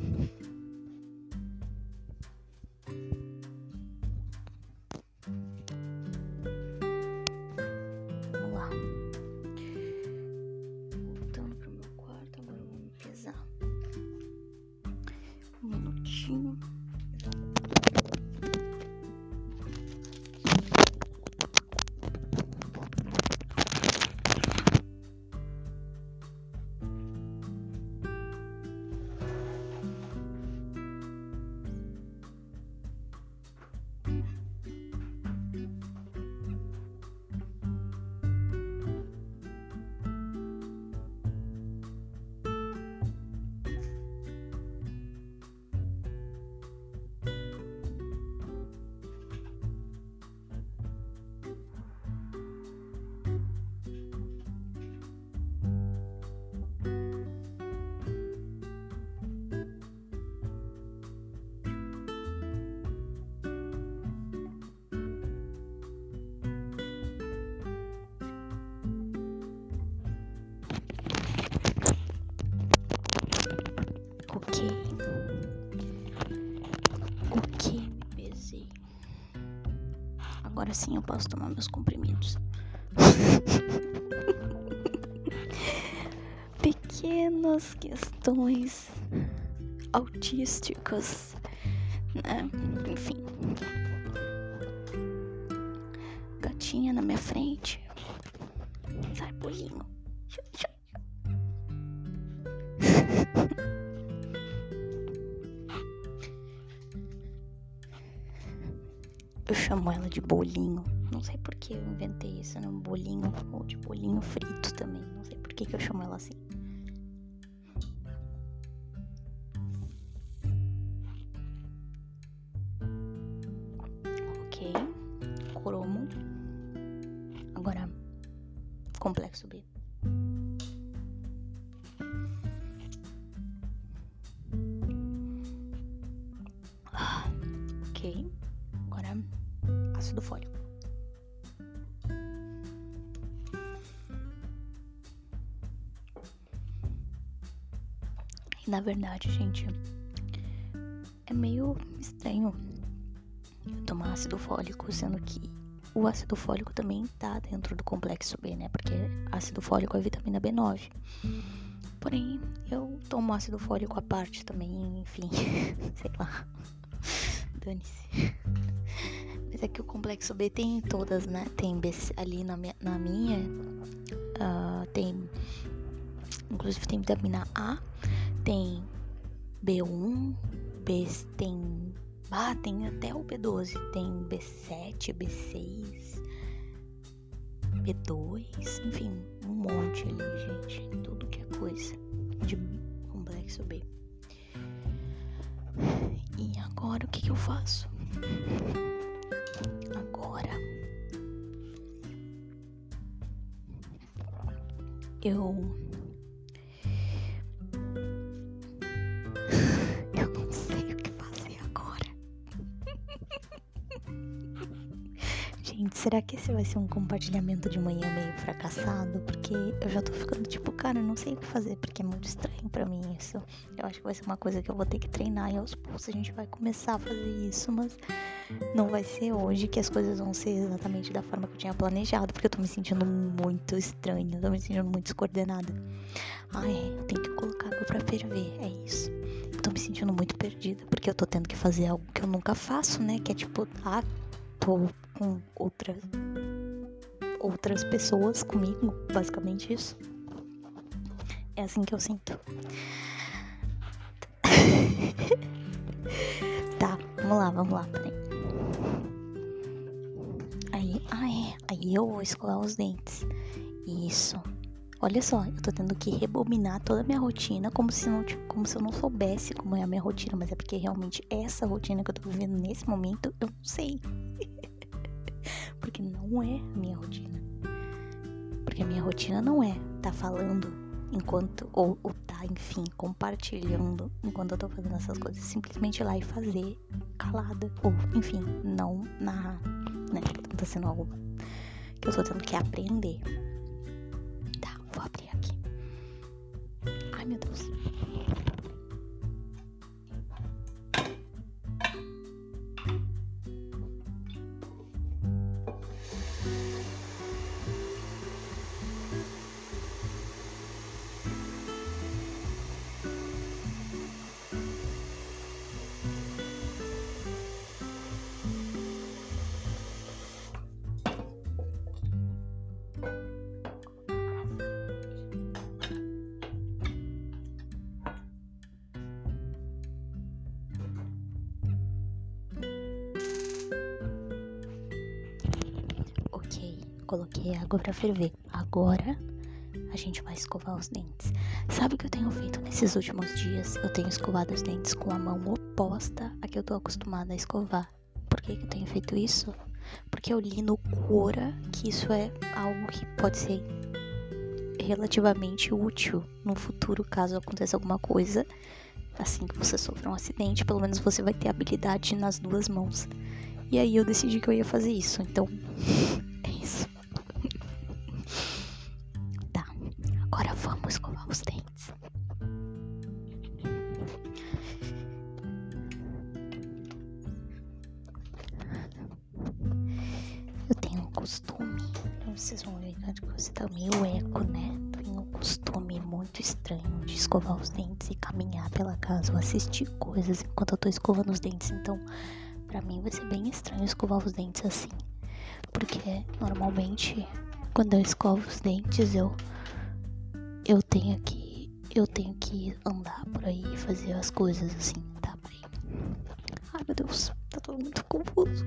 Agora sim eu posso tomar meus comprimidos. [laughs] Pequenas questões autísticas, né? Enfim. Gatinha na minha frente. Sai, bolinho. De bolinho. Não sei por que eu inventei isso, né? Um bolinho ou de bolinho frito também. Não sei por que, que eu chamo ela assim. Verdade, gente, é meio estranho tomar ácido fólico, sendo que o ácido fólico também tá dentro do complexo B, né? Porque ácido fólico é vitamina B9. Porém, eu tomo ácido fólico à parte também, enfim, [laughs] sei lá. Dane-se. Mas é que o complexo B tem em todas, né? Tem BC, ali na minha, na minha uh, tem. Inclusive tem vitamina A, tem B1, B, tem. Ah, tem até o B12, tem B7, B6, B2, enfim, um monte ali, gente. Tudo que é coisa de complexo B. E agora o que, que eu faço? Agora eu será que esse vai ser um compartilhamento de manhã meio fracassado? Porque eu já tô ficando tipo, cara, eu não sei o que fazer, porque é muito estranho para mim isso. Eu acho que vai ser uma coisa que eu vou ter que treinar e aos poucos a gente vai começar a fazer isso, mas não vai ser hoje que as coisas vão ser exatamente da forma que eu tinha planejado, porque eu tô me sentindo muito estranha, tô me sentindo muito descoordenada. Ai, eu tenho que colocar água pra ferver, é isso. Eu tô me sentindo muito perdida, porque eu tô tendo que fazer algo que eu nunca faço, né? Que é tipo, ah, tô com outras outras pessoas comigo, basicamente isso. É assim que eu sinto. [laughs] tá, vamos lá, vamos lá, peraí. Aí eu vou escovar os dentes. Isso. Olha só, eu tô tendo que rebobinar toda a minha rotina como se, não, como se eu não soubesse como é a minha rotina, mas é porque realmente essa rotina que eu tô vivendo nesse momento, eu não sei. Porque não é a minha rotina. Porque a minha rotina não é tá falando enquanto, ou, tá, enfim, compartilhando enquanto eu tô fazendo essas coisas. Simplesmente ir lá e fazer calada, ou, enfim, não narrar, né? Tá sendo algo que eu tô tendo que aprender. Tá, vou abrir aqui. Ai, meu Deus. Coloquei água para ferver. Agora a gente vai escovar os dentes. Sabe o que eu tenho feito nesses últimos dias? Eu tenho escovado os dentes com a mão oposta a que eu tô acostumada a escovar. Por que, que eu tenho feito isso? Porque eu li no Quora que isso é algo que pode ser relativamente útil no futuro, caso aconteça alguma coisa assim que você sofra um acidente, pelo menos você vai ter habilidade nas duas mãos. E aí eu decidi que eu ia fazer isso, então coisas enquanto eu tô escovando os dentes. Então, pra mim vai ser bem estranho escovar os dentes assim. Porque normalmente quando eu escovo os dentes eu eu tenho que eu tenho que andar por aí e fazer as coisas assim, tá? Peraí. Ai meu Deus, tá tudo muito confuso.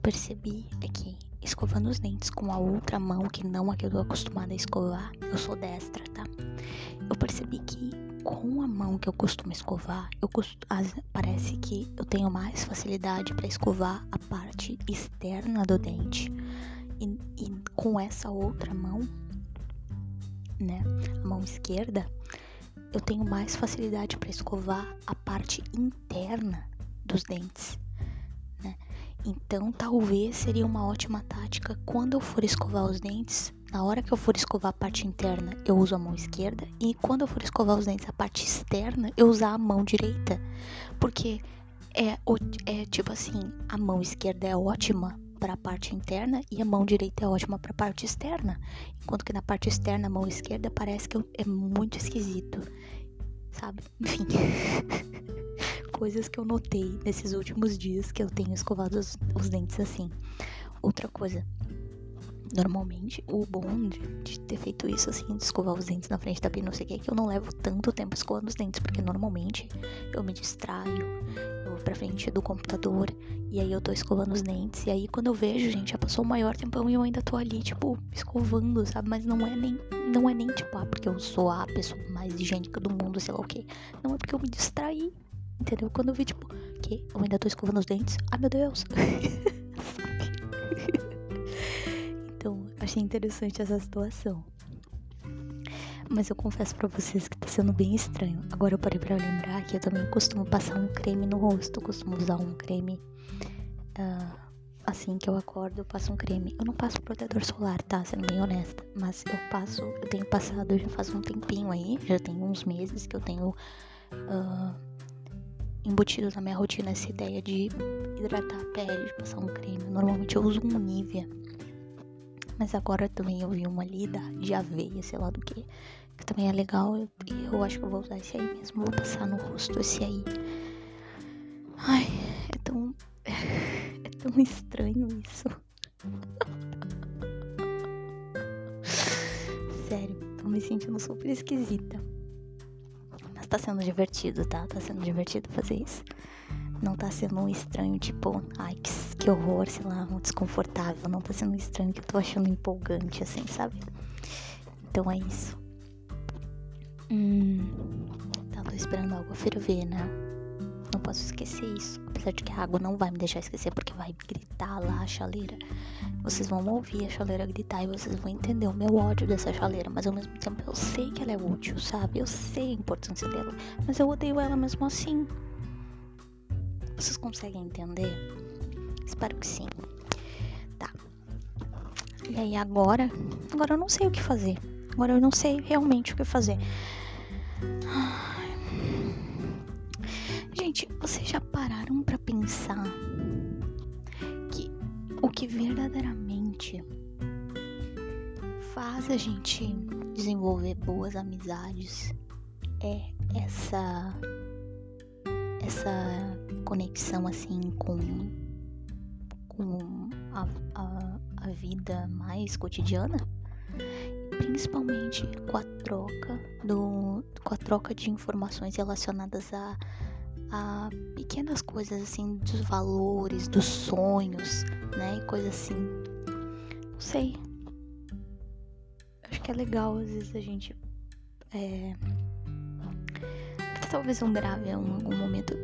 Percebi é que escovando os dentes com a outra mão, que não a que eu tô acostumada a escovar, eu sou destra, tá? Eu percebi que com a mão que eu costumo escovar, eu cost... parece que eu tenho mais facilidade para escovar a parte externa do dente. E, e com essa outra mão, né, a mão esquerda, eu tenho mais facilidade para escovar a parte interna dos dentes? Então, talvez seria uma ótima tática quando eu for escovar os dentes. Na hora que eu for escovar a parte interna, eu uso a mão esquerda. E quando eu for escovar os dentes, a parte externa, eu usar a mão direita. Porque é, é tipo assim: a mão esquerda é ótima para a parte interna e a mão direita é ótima para a parte externa. Enquanto que na parte externa, a mão esquerda parece que é muito esquisito, sabe? Enfim. [laughs] Coisas que eu notei nesses últimos dias que eu tenho escovado os, os dentes assim. Outra coisa, Normalmente, o bom de, de, ter feito isso, assim, de escovar os dentes na frente da pia, não sei o que, é que eu não levo tanto tempo escovando os dentes, porque normalmente eu me distraio, eu vou pra frente do computador, e aí eu tô escovando os dentes, e aí quando eu vejo, gente, já passou o maior tempão e eu ainda tô ali, tipo, escovando, sabe? Mas não é nem, não é nem, tipo, ah, porque eu sou a pessoa mais higiênica do mundo, sei lá o que. Não, é porque eu me distraí, entendeu? Quando eu vi, tipo, que eu ainda tô escovando os dentes, ai meu Deus. [laughs] achei interessante essa situação. Mas eu confesso para vocês que tá sendo bem estranho. Agora eu parei para lembrar que eu também costumo passar um creme no rosto. Eu costumo usar um creme. Uh, assim que eu acordo, eu passo um creme. Eu não passo protetor solar, tá? Sendo bem honesta. Mas eu passo, eu tenho passado já faz um tempinho aí. Já tem uns meses que eu tenho uh, embutido na minha rotina essa ideia de hidratar a pele, de passar um creme. Normalmente eu uso um Nivea mas agora também eu vi uma ali da, de aveia, sei lá do que. Que também é legal. E eu, eu, acho que eu vou usar esse aí mesmo. Vou passar no rosto esse aí. Ai, é tão. [laughs] É tão estranho isso. [laughs] Sério, tô me sentindo super esquisita. Mas tá sendo divertido, tá? Tá sendo divertido fazer isso não tá sendo um estranho, tipo, ai, que, que horror, sei lá, um desconfortável. Não tá sendo um estranho que eu tô achando empolgante, assim, sabe? Então é isso. Hum. Tá, tô esperando a água ferver, né? Não posso esquecer isso. Apesar de que a água não vai me deixar esquecer, porque vai gritar lá a chaleira. Vocês vão ouvir a chaleira gritar e vocês vão entender o meu ódio dessa chaleira. Mas ao mesmo tempo eu sei que ela é útil, sabe? Eu sei a importância dela. Mas eu odeio ela mesmo assim. Vocês conseguem entender? Espero que sim. Tá. E aí agora, agora eu não sei o que fazer. Agora eu não sei realmente o que fazer. Gente, vocês já pararam para pensar que o que verdadeiramente faz a gente desenvolver boas amizades é essa essa conexão assim com, com a, a, a vida mais cotidiana, principalmente com a troca do com a troca de informações relacionadas a, a pequenas coisas assim dos valores, dos sonhos, né, e coisas assim. Não sei. Acho que é legal às vezes a gente é, talvez eu grave algum momento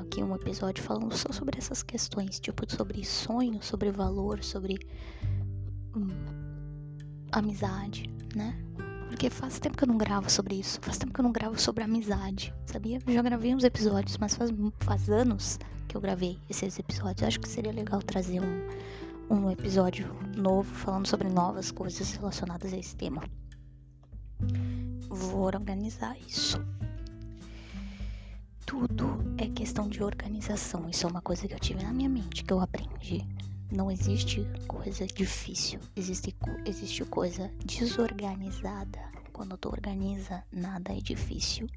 aqui um episódio falando só sobre essas questões, tipo sobre sonho, sobre valor, sobre hum, amizade, né? Porque faz tempo que eu não gravo sobre isso, faz tempo que eu não gravo sobre amizade, sabia? Eu já gravei uns episódios, mas faz, faz anos que eu gravei esses episódios. Acho que seria legal trazer um, um episódio novo falando sobre novas coisas relacionadas a esse tema. Vou organizar isso tudo é questão de organização. Isso é uma coisa que eu tive na minha mente, que eu aprendi. Não existe coisa difícil, existe, existe coisa desorganizada. Quando tu organiza, nada é difícil.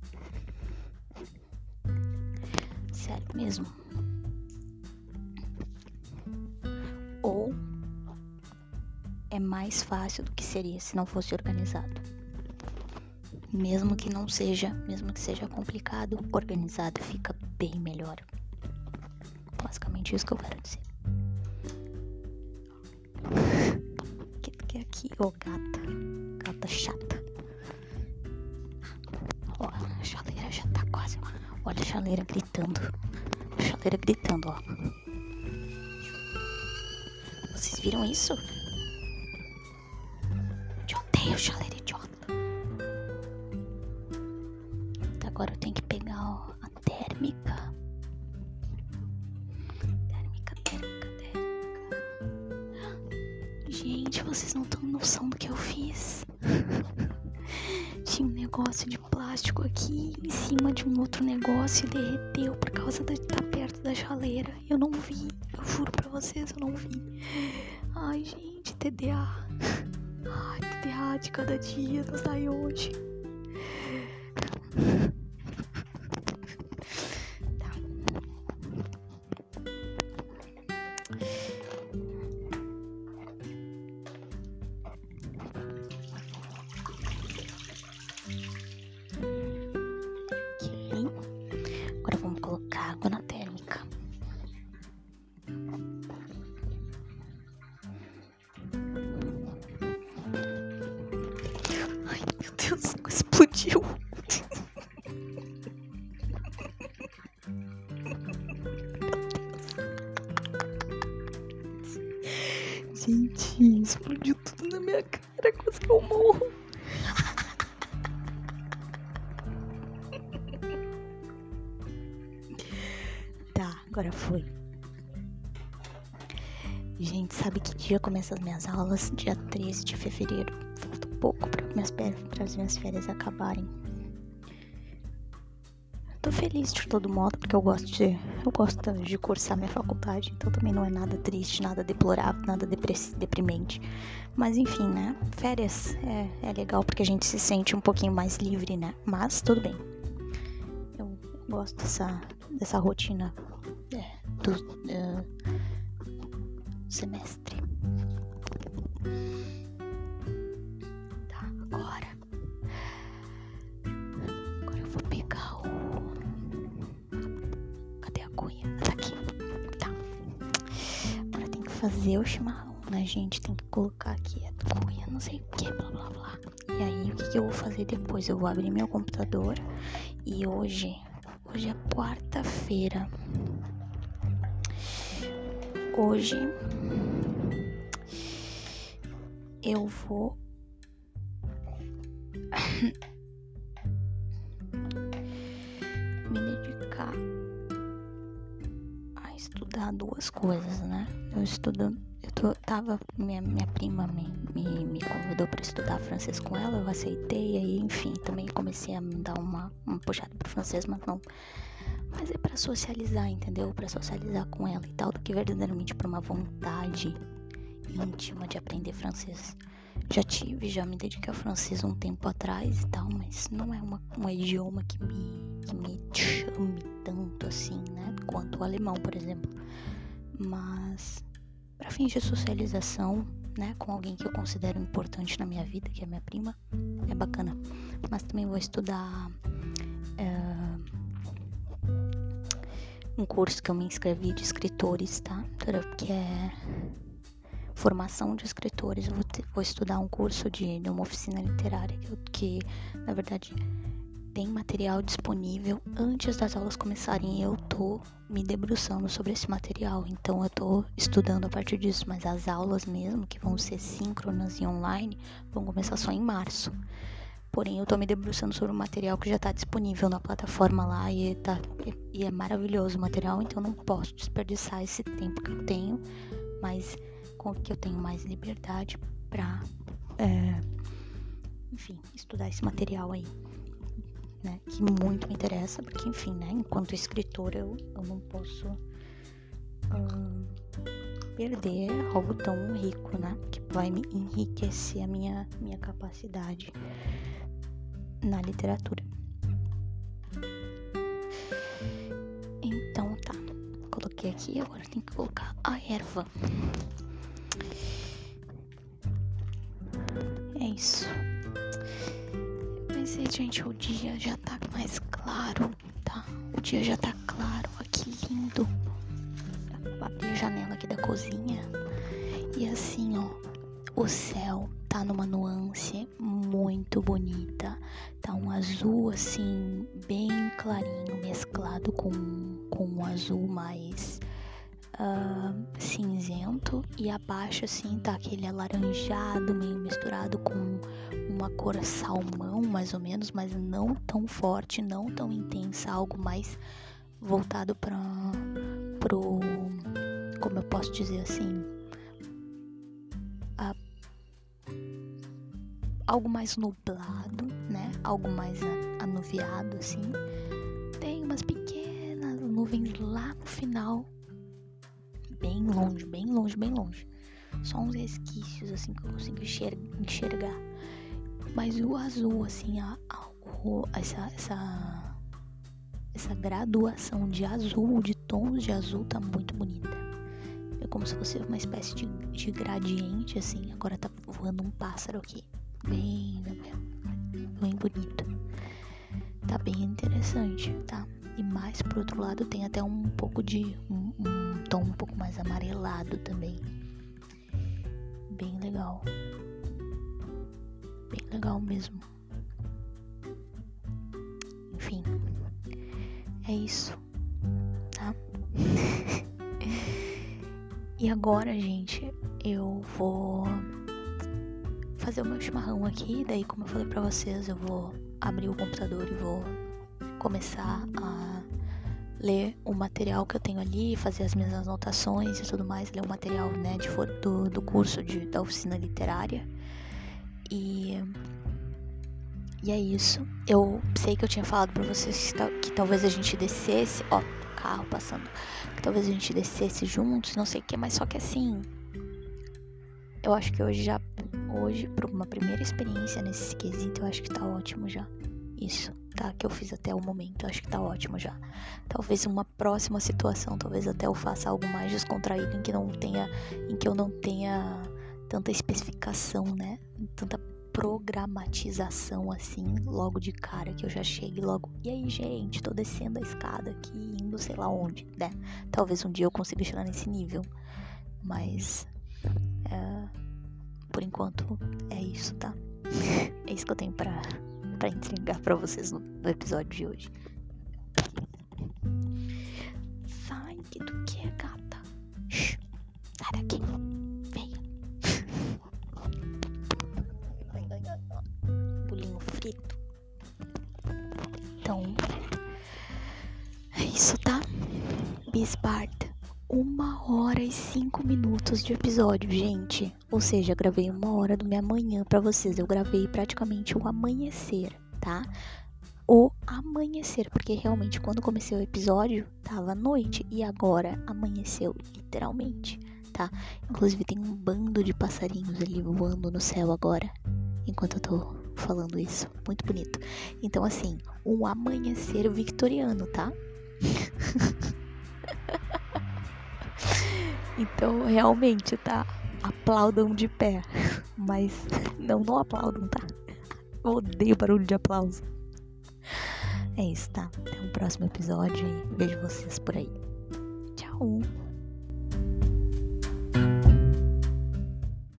Sério mesmo. Ou é mais fácil do que seria se não fosse organizado. mesmo que não seja, mesmo que seja complicado, organizado fica bem melhor. Basicamente isso que eu quero dizer. O que que é aqui? Ô oh, gata. Gata chata. Ó, a chaleira já tá quase. Olha a chaleira gritando. A chaleira gritando, ó. Vocês viram isso? Eu odeio chaleira idiota. Agora eu tenho que pegar ó, a. Térmica, Gente, vocês não têm noção do que eu fiz. Tinha um negócio de plástico aqui em cima de um outro negócio e derreteu por causa de estar perto da chaleira. Eu não vi, eu juro pra vocês, eu não vi. Ai, gente, TDA. Ai, TDA de cada dia, não sai hoje. Aulas? Dia 13 de fevereiro. Falta pouco para as minhas férias acabarem. Tô feliz de todo modo, porque eu gosto de. Eu gosto de cursar minha faculdade, então também não é nada triste, nada deplorável, nada deprimente. Mas enfim, né? Férias é, é legal porque a gente se sente um pouquinho mais livre, né? Mas tudo bem. Eu, gosto dessa, dessa rotina é, do uh, semestre. Fazer o chimarrão, né, gente? Tem que colocar aqui a cuia, não sei o que, blá blá blá. E aí, o que, que eu vou fazer depois? Eu vou abrir meu computador e hoje, hoje é quarta-feira. Hoje eu vou [laughs] me dedicar a estudar duas coisas, né? eu estudo, eu tô, tava, minha, minha prima me, me, me convidou para estudar francês com ela, eu aceitei, aí enfim, também comecei a me dar uma, uma puxada pro francês, mas não, mas é para socializar, entendeu? Para socializar com ela e tal, do que verdadeiramente por uma vontade íntima de aprender francês. Já tive, já me dediquei ao francês um tempo atrás e tal, mas não é uma, um idioma que me, que me chame tanto assim, né? Quanto o alemão, por exemplo mas para fins de socialização, né, com alguém que eu considero importante na minha vida, que é minha prima, é bacana. Mas também vou estudar é, um curso que eu me inscrevi de escritores, tá? Que é formação de escritores. Vou, vou estudar um curso de, de, uma oficina literária que, que na verdade tem material disponível antes das aulas começarem. Eu tô me debruçando sobre esse material, então eu tô estudando a partir disso, mas as aulas mesmo, que vão ser síncronas e online, vão começar só em março. Porém, eu tô me debruçando sobre o material que já tá disponível na plataforma lá e, tá, e é maravilhoso o material, então não posso desperdiçar esse tempo que eu tenho, mas que eu tenho mais liberdade pra, é, enfim, estudar esse material aí né? Que muito me interessa, porque, enfim, né? Enquanto escritora, eu, eu não posso hum, perder algo tão rico, né? Que vai me enriquecer a minha, minha capacidade na literatura. Então, tá. Coloquei aqui, agora tem que colocar a erva. Gente, o dia já tá mais claro, tá? O dia já tá claro. Olha que lindo. Vou abrir a janela aqui da cozinha. E assim, ó, o céu tá numa nuance muito bonita. Tá um azul assim, bem clarinho, mesclado com, com um azul mais uh, cinzento. E abaixo assim tá aquele alaranjado, meio misturado com uma cor salmão, mais ou menos, mas não tão forte, não tão intensa, algo mais voltado para pro como eu posso dizer assim, a, algo mais nublado, né? Algo mais anuviado assim. Tem umas pequenas nuvens lá no final, bem longe, bem longe, bem longe. Só uns resquícios assim que eu consigo enxergar. Mas o azul, assim, a, a, essa, essa, essa graduação de azul, de tons de azul, tá muito bonita. É como se fosse uma espécie de, de gradiente, assim. Agora tá voando um pássaro aqui. Bem, bem bonito. Tá bem interessante, tá? E mais pro outro lado tem até um pouco de. um, um tom um pouco mais amarelado também. Bem legal bem legal mesmo. Enfim, é isso, tá? [laughs] e agora, gente, eu vou fazer o meu chimarrão aqui. Daí, como eu falei pra vocês, eu vou abrir o computador e vou começar a ler o material que eu tenho ali, fazer as minhas anotações e tudo mais, ler o material né, de, do, do curso de, da oficina literária. E, e é isso. Eu sei que eu tinha falado pra vocês que, que talvez a gente descesse. Ó, carro passando. Que talvez a gente descesse juntos, não sei o que, mas só que assim. Eu acho que hoje já. Hoje, por uma primeira experiência nesse quesito, eu acho que tá ótimo já. Isso, tá? Que eu fiz até o momento, eu acho que tá ótimo já. Talvez uma próxima situação, talvez até eu faça algo mais descontraído em que não tenha. Em que eu não tenha tanta especificação, né? Tanta programatização assim, logo de cara, que eu já chegue logo. E aí, gente, tô descendo a escada aqui, indo sei lá onde, né? Talvez um dia eu consiga chegar nesse nível. Mas. É, por enquanto, é isso, tá? [laughs] é isso que eu tenho pra, pra entregar pra vocês no, no episódio de hoje. Sai que tu quer, gata. Shhh, sai daqui. Isso, tá? Bisbard. Uma hora e cinco minutos de episódio, gente. Ou seja, gravei uma hora do minha manhã para vocês. Eu gravei praticamente o amanhecer, tá? O amanhecer, porque realmente quando comecei o episódio tava noite e agora amanheceu, literalmente, tá? Inclusive tem um bando de passarinhos ali voando no céu agora, enquanto eu tô falando isso. Muito bonito. Então, assim, um amanhecer victoriano, tá? [laughs] então, realmente, tá? Aplaudam de pé. Mas não, não aplaudam, tá? Eu odeio barulho de aplauso. É isso, tá? Até o um próximo episódio e vejo vocês por aí. Tchau!